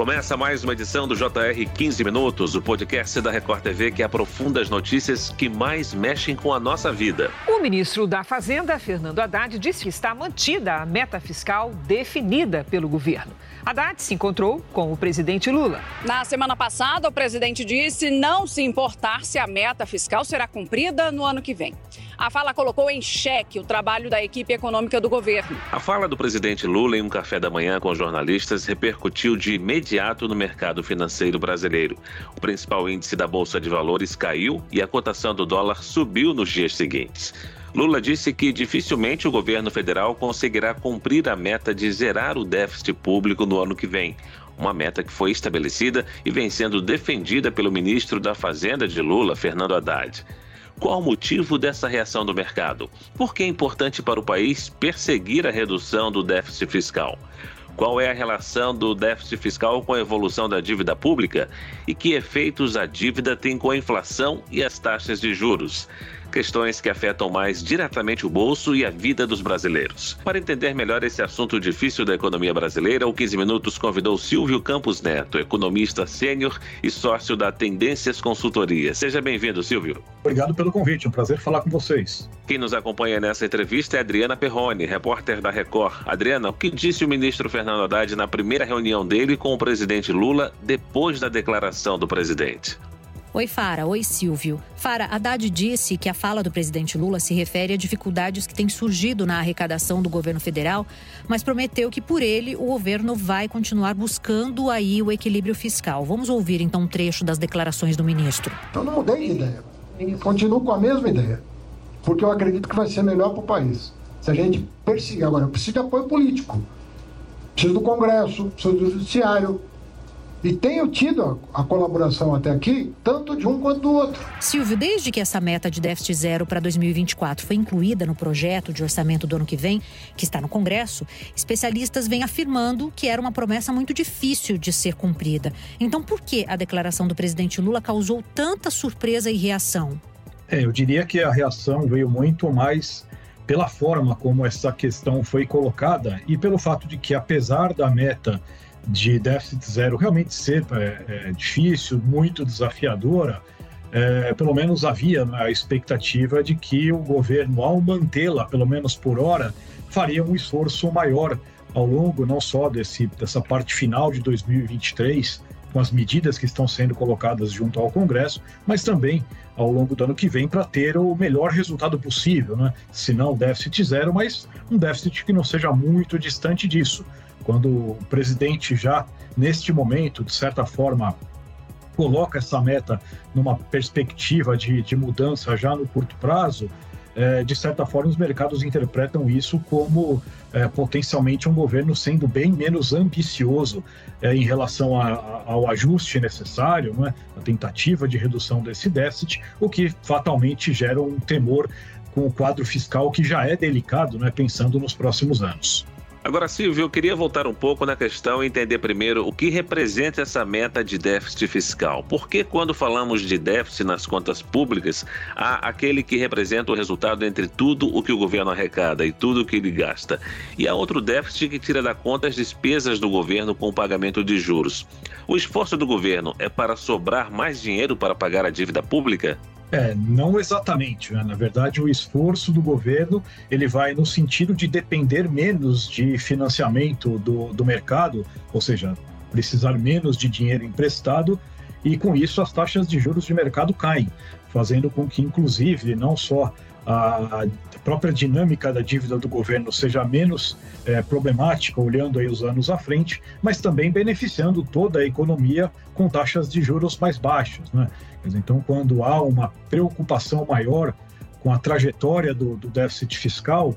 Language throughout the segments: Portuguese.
Começa mais uma edição do JR 15 Minutos, o podcast da Record TV que aprofunda as notícias que mais mexem com a nossa vida. O ministro da Fazenda, Fernando Haddad, disse que está mantida a meta fiscal definida pelo governo. Haddad se encontrou com o presidente Lula. Na semana passada, o presidente disse não se importar se a meta fiscal será cumprida no ano que vem. A fala colocou em xeque o trabalho da equipe econômica do governo. A fala do presidente Lula em um café da manhã com jornalistas repercutiu de imediato no mercado financeiro brasileiro. O principal índice da Bolsa de Valores caiu e a cotação do dólar subiu nos dias seguintes. Lula disse que dificilmente o governo federal conseguirá cumprir a meta de zerar o déficit público no ano que vem. Uma meta que foi estabelecida e vem sendo defendida pelo ministro da Fazenda de Lula, Fernando Haddad. Qual o motivo dessa reação do mercado? Por que é importante para o país perseguir a redução do déficit fiscal? Qual é a relação do déficit fiscal com a evolução da dívida pública? E que efeitos a dívida tem com a inflação e as taxas de juros? Questões que afetam mais diretamente o bolso e a vida dos brasileiros. Para entender melhor esse assunto difícil da economia brasileira, o 15 Minutos convidou Silvio Campos Neto, economista sênior e sócio da Tendências Consultoria. Seja bem-vindo, Silvio. Obrigado pelo convite, é um prazer falar com vocês. Quem nos acompanha nessa entrevista é Adriana Perrone, repórter da Record. Adriana, o que disse o ministro Fernando Haddad na primeira reunião dele com o presidente Lula depois da declaração do presidente? Oi, Fara. Oi, Silvio. Fara, Haddad disse que a fala do presidente Lula se refere a dificuldades que têm surgido na arrecadação do governo federal, mas prometeu que por ele o governo vai continuar buscando aí o equilíbrio fiscal. Vamos ouvir então um trecho das declarações do ministro. Eu não mudei de ideia. Continuo com a mesma ideia, porque eu acredito que vai ser melhor para o país. Se a gente perseguir agora, eu preciso de apoio político. Preciso do Congresso, preciso do Judiciário, e tenho tido a, a, colaboração até aqui, tanto de um quanto do outro. Silvio, desde que essa meta de déficit zero para 2024 foi incluída no projeto de orçamento do ano que vem, que está no Congresso, especialistas vêm afirmando que era uma promessa muito difícil de ser cumprida. Então, por que a declaração do presidente Lula causou tanta surpresa e reação? É, eu diria que a reação veio muito mais pela forma como essa questão foi colocada e pelo fato de que, apesar da meta de déficit zero realmente ser é, é, difícil, muito desafiadora, é, pelo menos havia a expectativa de que o governo, ao mantê-la, pelo menos por hora, faria um esforço maior ao longo não só desse, dessa parte final de 2023, com as medidas que estão sendo colocadas junto ao Congresso, mas também ao longo do ano que vem para ter o melhor resultado possível, né? se não déficit zero, mas um déficit que não seja muito distante disso quando o presidente já, neste momento, de certa forma, coloca essa meta numa perspectiva de, de mudança já no curto prazo, é, de certa forma, os mercados interpretam isso como é, potencialmente um governo sendo bem menos ambicioso é, em relação a, a, ao ajuste necessário, né, a tentativa de redução desse déficit, o que fatalmente gera um temor com o quadro fiscal que já é delicado, né, pensando nos próximos anos. Agora, Silvio, eu queria voltar um pouco na questão e entender primeiro o que representa essa meta de déficit fiscal. Por que, quando falamos de déficit nas contas públicas, há aquele que representa o resultado entre tudo o que o governo arrecada e tudo o que ele gasta? E há outro déficit que tira da conta as despesas do governo com o pagamento de juros. O esforço do governo é para sobrar mais dinheiro para pagar a dívida pública? É, não exatamente. Né? Na verdade, o esforço do governo ele vai no sentido de depender menos de financiamento do, do mercado, ou seja, precisar menos de dinheiro emprestado, e com isso as taxas de juros de mercado caem, fazendo com que, inclusive, não só a própria dinâmica da dívida do governo seja menos é, problemática, olhando aí os anos à frente, mas também beneficiando toda a economia com taxas de juros mais baixas. Né? Então, quando há uma preocupação maior com a trajetória do, do déficit fiscal,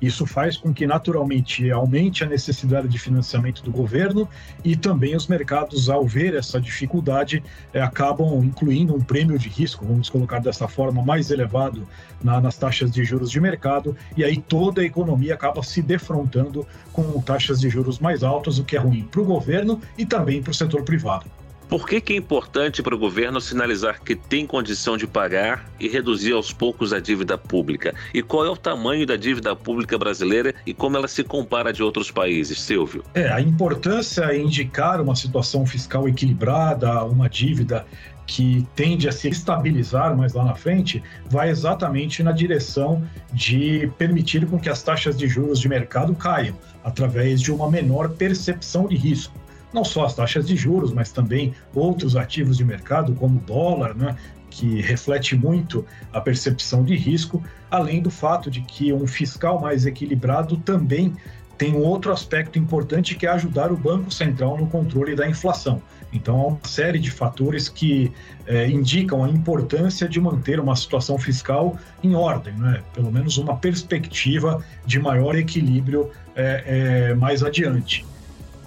isso faz com que, naturalmente, aumente a necessidade de financiamento do governo e também os mercados, ao ver essa dificuldade, é, acabam incluindo um prêmio de risco, vamos colocar dessa forma, mais elevado na, nas taxas de juros de mercado, e aí toda a economia acaba se defrontando com taxas de juros mais altas, o que é ruim para o governo e também para o setor privado. Por que, que é importante para o governo sinalizar que tem condição de pagar e reduzir aos poucos a dívida pública? E qual é o tamanho da dívida pública brasileira e como ela se compara de outros países, Silvio? É, a importância é indicar uma situação fiscal equilibrada, uma dívida que tende a se estabilizar mais lá na frente, vai exatamente na direção de permitir com que as taxas de juros de mercado caiam, através de uma menor percepção de risco. Não só as taxas de juros, mas também outros ativos de mercado, como o dólar, né, que reflete muito a percepção de risco, além do fato de que um fiscal mais equilibrado também tem um outro aspecto importante que é ajudar o Banco Central no controle da inflação. Então, há uma série de fatores que é, indicam a importância de manter uma situação fiscal em ordem, né? pelo menos uma perspectiva de maior equilíbrio é, é, mais adiante.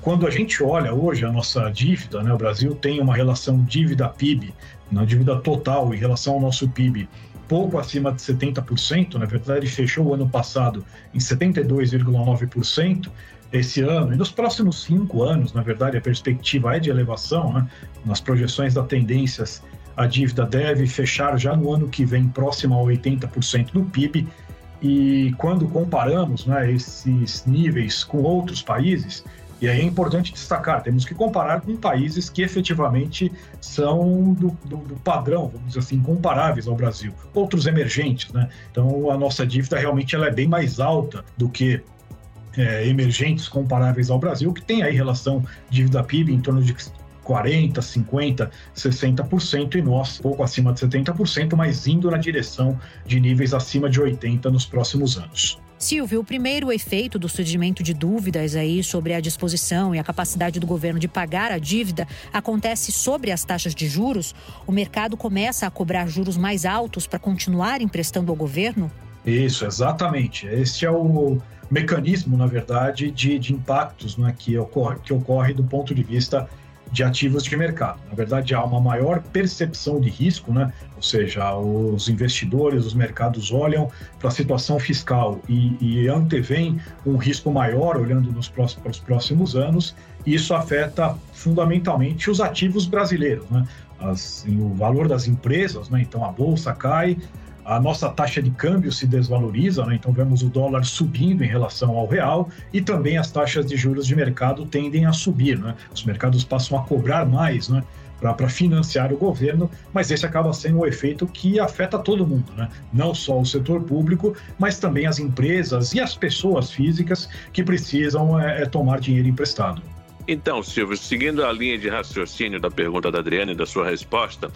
Quando a gente olha hoje a nossa dívida, né, o Brasil tem uma relação dívida-PIB, na dívida total em relação ao nosso PIB, pouco acima de 70%, na verdade fechou o ano passado em 72,9%, esse ano e nos próximos cinco anos, na verdade, a perspectiva é de elevação, né? nas projeções da tendências, a dívida deve fechar já no ano que vem próxima a 80% do PIB. E quando comparamos né, esses níveis com outros países, e aí é importante destacar, temos que comparar com países que efetivamente são do, do, do, padrão, vamos dizer assim, comparáveis ao Brasil, outros emergentes, né? Então a nossa dívida realmente ela é bem mais alta do que é, emergentes comparáveis ao Brasil, que tem aí relação dívida PIB em torno de 40, 50, 60% e nós pouco acima de 70%, mas indo na direção de níveis acima de 80 nos próximos anos. Silvio, o primeiro efeito do surgimento de dúvidas aí sobre a disposição e a capacidade do governo de pagar a dívida acontece sobre as taxas de juros. O mercado começa a cobrar juros mais altos para continuar emprestando ao governo? Isso, exatamente. Esse é o mecanismo, na verdade, de, de impactos né, que, ocorre, que ocorre do ponto de vista de ativos de mercado. Na verdade, há uma maior percepção de risco, né? ou seja, os investidores, os mercados olham para a situação fiscal e, e antevêm um risco maior olhando nos próximos, para os próximos anos, e isso afeta fundamentalmente os ativos brasileiros. Né? As, o valor das empresas, né? então a bolsa cai, a nossa taxa de câmbio se desvaloriza, né? então vemos o dólar subindo em relação ao real e também as taxas de juros de mercado tendem a subir. Né? Os mercados passam a cobrar mais né? para financiar o governo, mas esse acaba sendo um efeito que afeta todo mundo, né? não só o setor público, mas também as empresas e as pessoas físicas que precisam é, é tomar dinheiro emprestado. Então, Silvio, seguindo a linha de raciocínio da pergunta da Adriana e da sua resposta,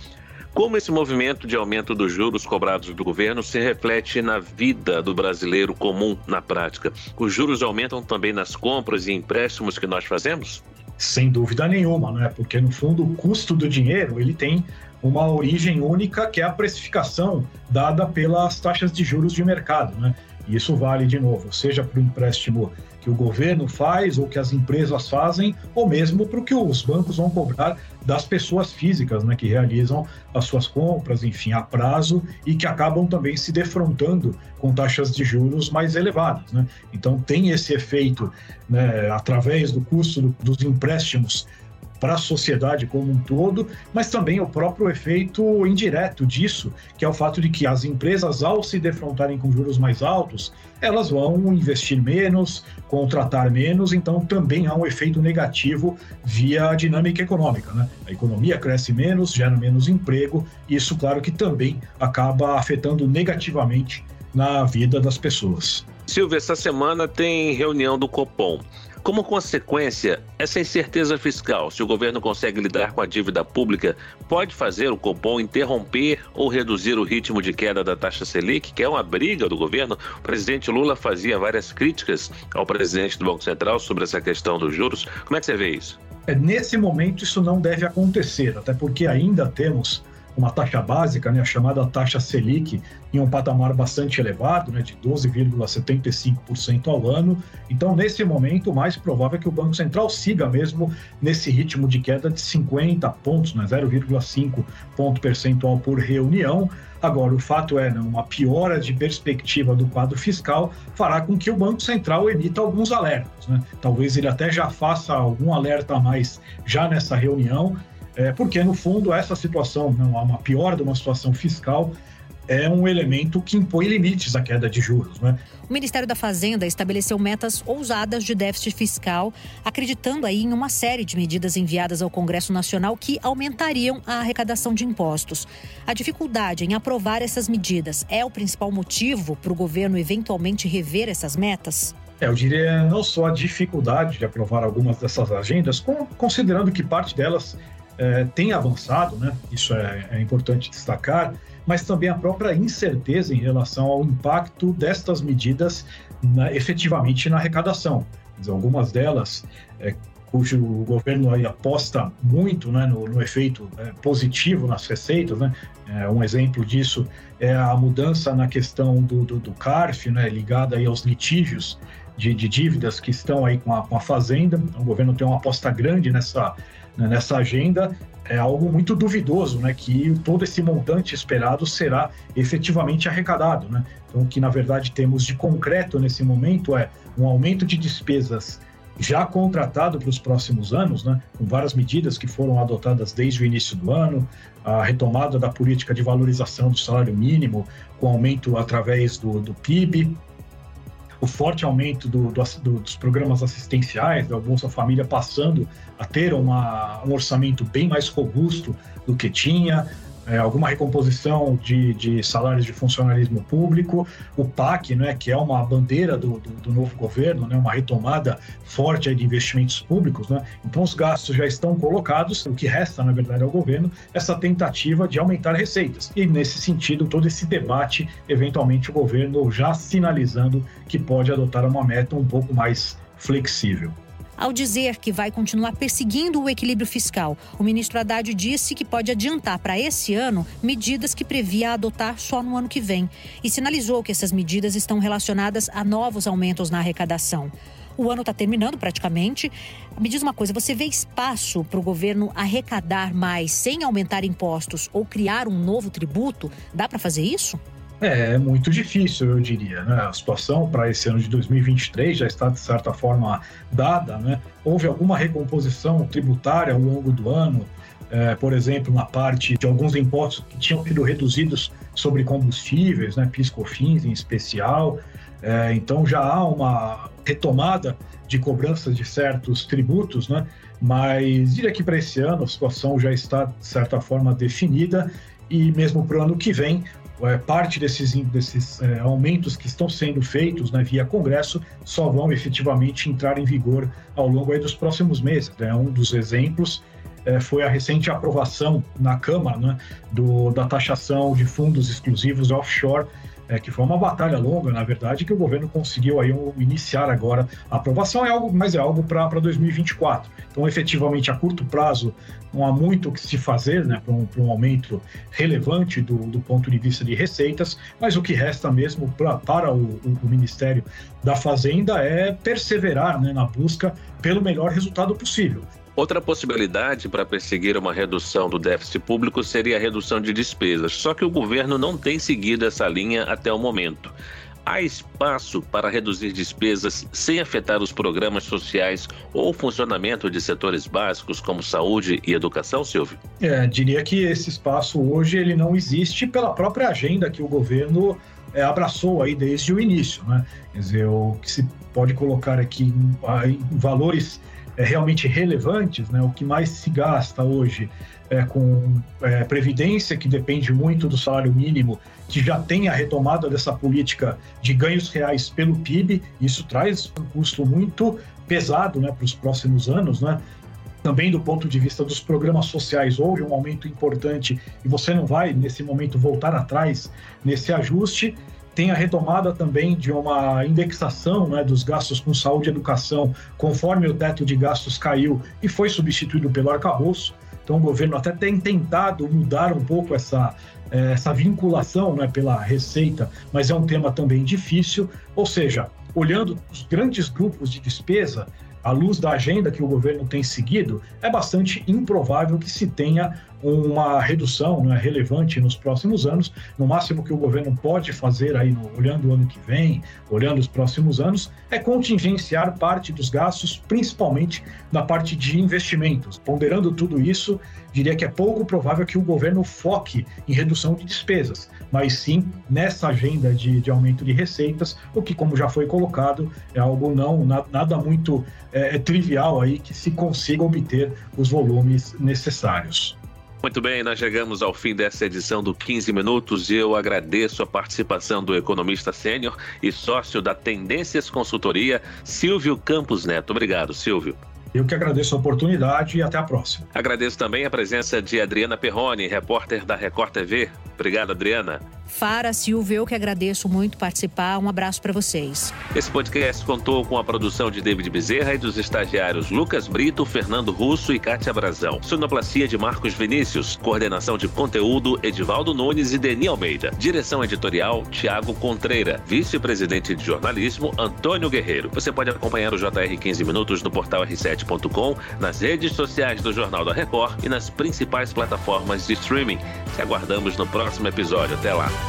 como esse movimento de aumento dos juros cobrados do governo se reflete na vida do brasileiro comum na prática? Os juros aumentam também nas compras e empréstimos que nós fazemos? Sem dúvida nenhuma, né? Porque no fundo o custo do dinheiro ele tem uma origem única que é a precificação dada pelas taxas de juros de mercado, né? E isso vale de novo, seja para o empréstimo que o governo faz ou que as empresas fazem, ou mesmo para o que os bancos vão cobrar das pessoas físicas, né, que realizam as suas compras, enfim, a prazo e que acabam também se defrontando com taxas de juros mais elevadas, né? Então tem esse efeito, né, através do custo do, dos empréstimos para a sociedade como um todo, mas também o próprio efeito indireto disso, que é o fato de que as empresas, ao se defrontarem com juros mais altos, elas vão investir menos, contratar menos, então também há um efeito negativo via a dinâmica econômica. Né? A economia cresce menos, gera menos emprego, e isso, claro, que também acaba afetando negativamente na vida das pessoas. Silvia, essa semana tem reunião do Copom. Como consequência, essa incerteza fiscal, se o governo consegue lidar com a dívida pública, pode fazer o Copom interromper ou reduzir o ritmo de queda da taxa Selic, que é uma briga do governo. O presidente Lula fazia várias críticas ao presidente do Banco Central sobre essa questão dos juros. Como é que você vê isso? É, nesse momento, isso não deve acontecer, até porque ainda temos uma taxa básica, né, a chamada taxa Selic, em um patamar bastante elevado, né, de 12,75% ao ano. Então, nesse momento, o mais provável é que o Banco Central siga mesmo nesse ritmo de queda de 50 pontos, né, 0,5 ponto percentual por reunião. Agora, o fato é, né, uma piora de perspectiva do quadro fiscal fará com que o Banco Central emita alguns alertas. Né? Talvez ele até já faça algum alerta a mais já nessa reunião, é, porque, no fundo, essa situação, não, uma piora de uma situação fiscal, é um elemento que impõe limites à queda de juros. Né? O Ministério da Fazenda estabeleceu metas ousadas de déficit fiscal, acreditando aí em uma série de medidas enviadas ao Congresso Nacional que aumentariam a arrecadação de impostos. A dificuldade em aprovar essas medidas é o principal motivo para o governo eventualmente rever essas metas? É, eu diria não só a dificuldade de aprovar algumas dessas agendas, considerando que parte delas é, tem avançado, né? isso é, é importante destacar mas também a própria incerteza em relação ao impacto destas medidas na, efetivamente na arrecadação. Dizer, algumas delas, é, cujo governo aí aposta muito né, no, no efeito é, positivo nas receitas, né? É, um exemplo disso é a mudança na questão do, do, do CARF, né, ligada aí aos litígios de, de, dívidas que estão aí com a, com a Fazenda. Então, o governo tem uma aposta grande nessa, né, nessa agenda, é algo muito duvidoso, né, que todo esse montante esperado será efetivamente arrecadado, né? Então, o que na verdade temos de concreto nesse momento é um aumento de despesas já contratado para os próximos anos, né, com várias medidas que foram adotadas desde o início do ano, a retomada da política de valorização do salário mínimo, com aumento através do, do PIB, o forte aumento do, do, dos programas assistenciais, da Bolsa Família passando a ter uma, um orçamento bem mais robusto do que tinha, é, alguma recomposição de, de, salários de funcionalismo público, o PAC, né, que é uma bandeira do, do, do novo governo, né, uma retomada forte de investimentos públicos. Né, então, os gastos já estão colocados, o que resta, na verdade, ao governo, essa tentativa de aumentar receitas. E, nesse sentido, todo esse debate, eventualmente, o governo já sinalizando que pode adotar uma meta um pouco mais flexível. Ao dizer que vai continuar perseguindo o equilíbrio fiscal, o ministro Haddad disse que pode adiantar para esse ano medidas que previa adotar só no ano que vem e sinalizou que essas medidas estão relacionadas a novos aumentos na arrecadação. O ano está terminando praticamente. Me diz uma coisa: você vê espaço para o governo arrecadar mais sem aumentar impostos ou criar um novo tributo? Dá para fazer isso? É, é muito difícil, eu diria. Né? A situação para esse ano de 2023 já está, de certa forma, dada. Né? Houve alguma recomposição tributária ao longo do ano, é, por exemplo, na parte de alguns impostos que tinham sido reduzidos sobre combustíveis, né? PIS/COFINS em especial. É, então já há uma retomada de cobranças de certos tributos, né? mas diria que para esse ano a situação já está, de certa forma, definida e mesmo para o ano que vem é, parte desses, desses é, aumentos que estão sendo feitos né, via Congresso só vão efetivamente entrar em vigor ao longo dos próximos meses. Né? Um dos exemplos é, foi a recente aprovação na Câmara né, do, da taxação de fundos exclusivos offshore é, que foi uma batalha longa, na verdade, que o governo conseguiu aí um, iniciar agora. A aprovação é algo, mas é algo para 2024. Então, efetivamente, a curto prazo, não há muito o que se fazer né, para um, um, aumento relevante do, do, ponto de vista de receitas, mas o que resta mesmo pra, para o, o, o Ministério da Fazenda é perseverar né, na busca pelo melhor resultado possível. Outra possibilidade para perseguir uma redução do déficit público seria a redução de despesas, só que o governo não tem seguido essa linha até o momento. Há espaço para reduzir despesas sem afetar os programas sociais ou o funcionamento de setores básicos como saúde e educação, Silvio? É, diria que esse espaço hoje ele não existe pela própria agenda que o governo é, abraçou aí desde o início, né? Quer dizer, o que se pode colocar aqui em valores é, realmente relevantes, né? o que mais se gasta hoje é com é, previdência, que depende muito do salário mínimo, que já tem a retomada dessa política de ganhos reais pelo PIB, isso traz um custo muito pesado né, para os próximos anos, né? Também do ponto de vista dos programas sociais, houve um aumento importante e você não vai, nesse momento, voltar atrás nesse ajuste tem a retomada também de uma indexação né, dos gastos com saúde e educação, conforme o teto de gastos caiu e foi substituído pelo arcabouço. Então, o governo até tem tentado mudar um pouco essa, eh, essa vinculação né, pela receita, mas é um tema também difícil. Ou seja, olhando os grandes grupos de despesa, à luz da agenda que o governo tem seguido, é bastante improvável que se tenha uma redução né, relevante nos próximos anos. No máximo que o governo pode fazer aí, olhando o ano que vem, olhando os próximos anos, é contingenciar parte dos gastos, principalmente na parte de investimentos. Ponderando tudo isso, diria que é pouco provável que o governo foque em redução de despesas, mas sim nessa agenda de, de aumento de receitas, o que, como já foi colocado, é algo não nada muito é, é trivial aí que se consiga obter os volumes necessários. Muito bem, nós chegamos ao fim dessa edição do 15 Minutos e eu agradeço a participação do economista sênior e sócio da Tendências Consultoria, Silvio Campos Neto. Obrigado, Silvio. Eu que agradeço a oportunidade e até a próxima. Agradeço também a presença de Adriana Perrone, repórter da Record TV. Obrigado, Adriana. Fara, Silvio, eu que agradeço muito participar. Um abraço para vocês. Esse podcast contou com a produção de David Bezerra e dos estagiários Lucas Brito, Fernando Russo e Kátia Brazão. Sonoplastia de Marcos Vinícius. Coordenação de conteúdo Edivaldo Nunes e Deni Almeida. Direção editorial Tiago Contreira. Vice-presidente de jornalismo Antônio Guerreiro. Você pode acompanhar o JR 15 Minutos no portal r7.com, nas redes sociais do Jornal da Record e nas principais plataformas de streaming. Te aguardamos no próximo episódio. Até lá.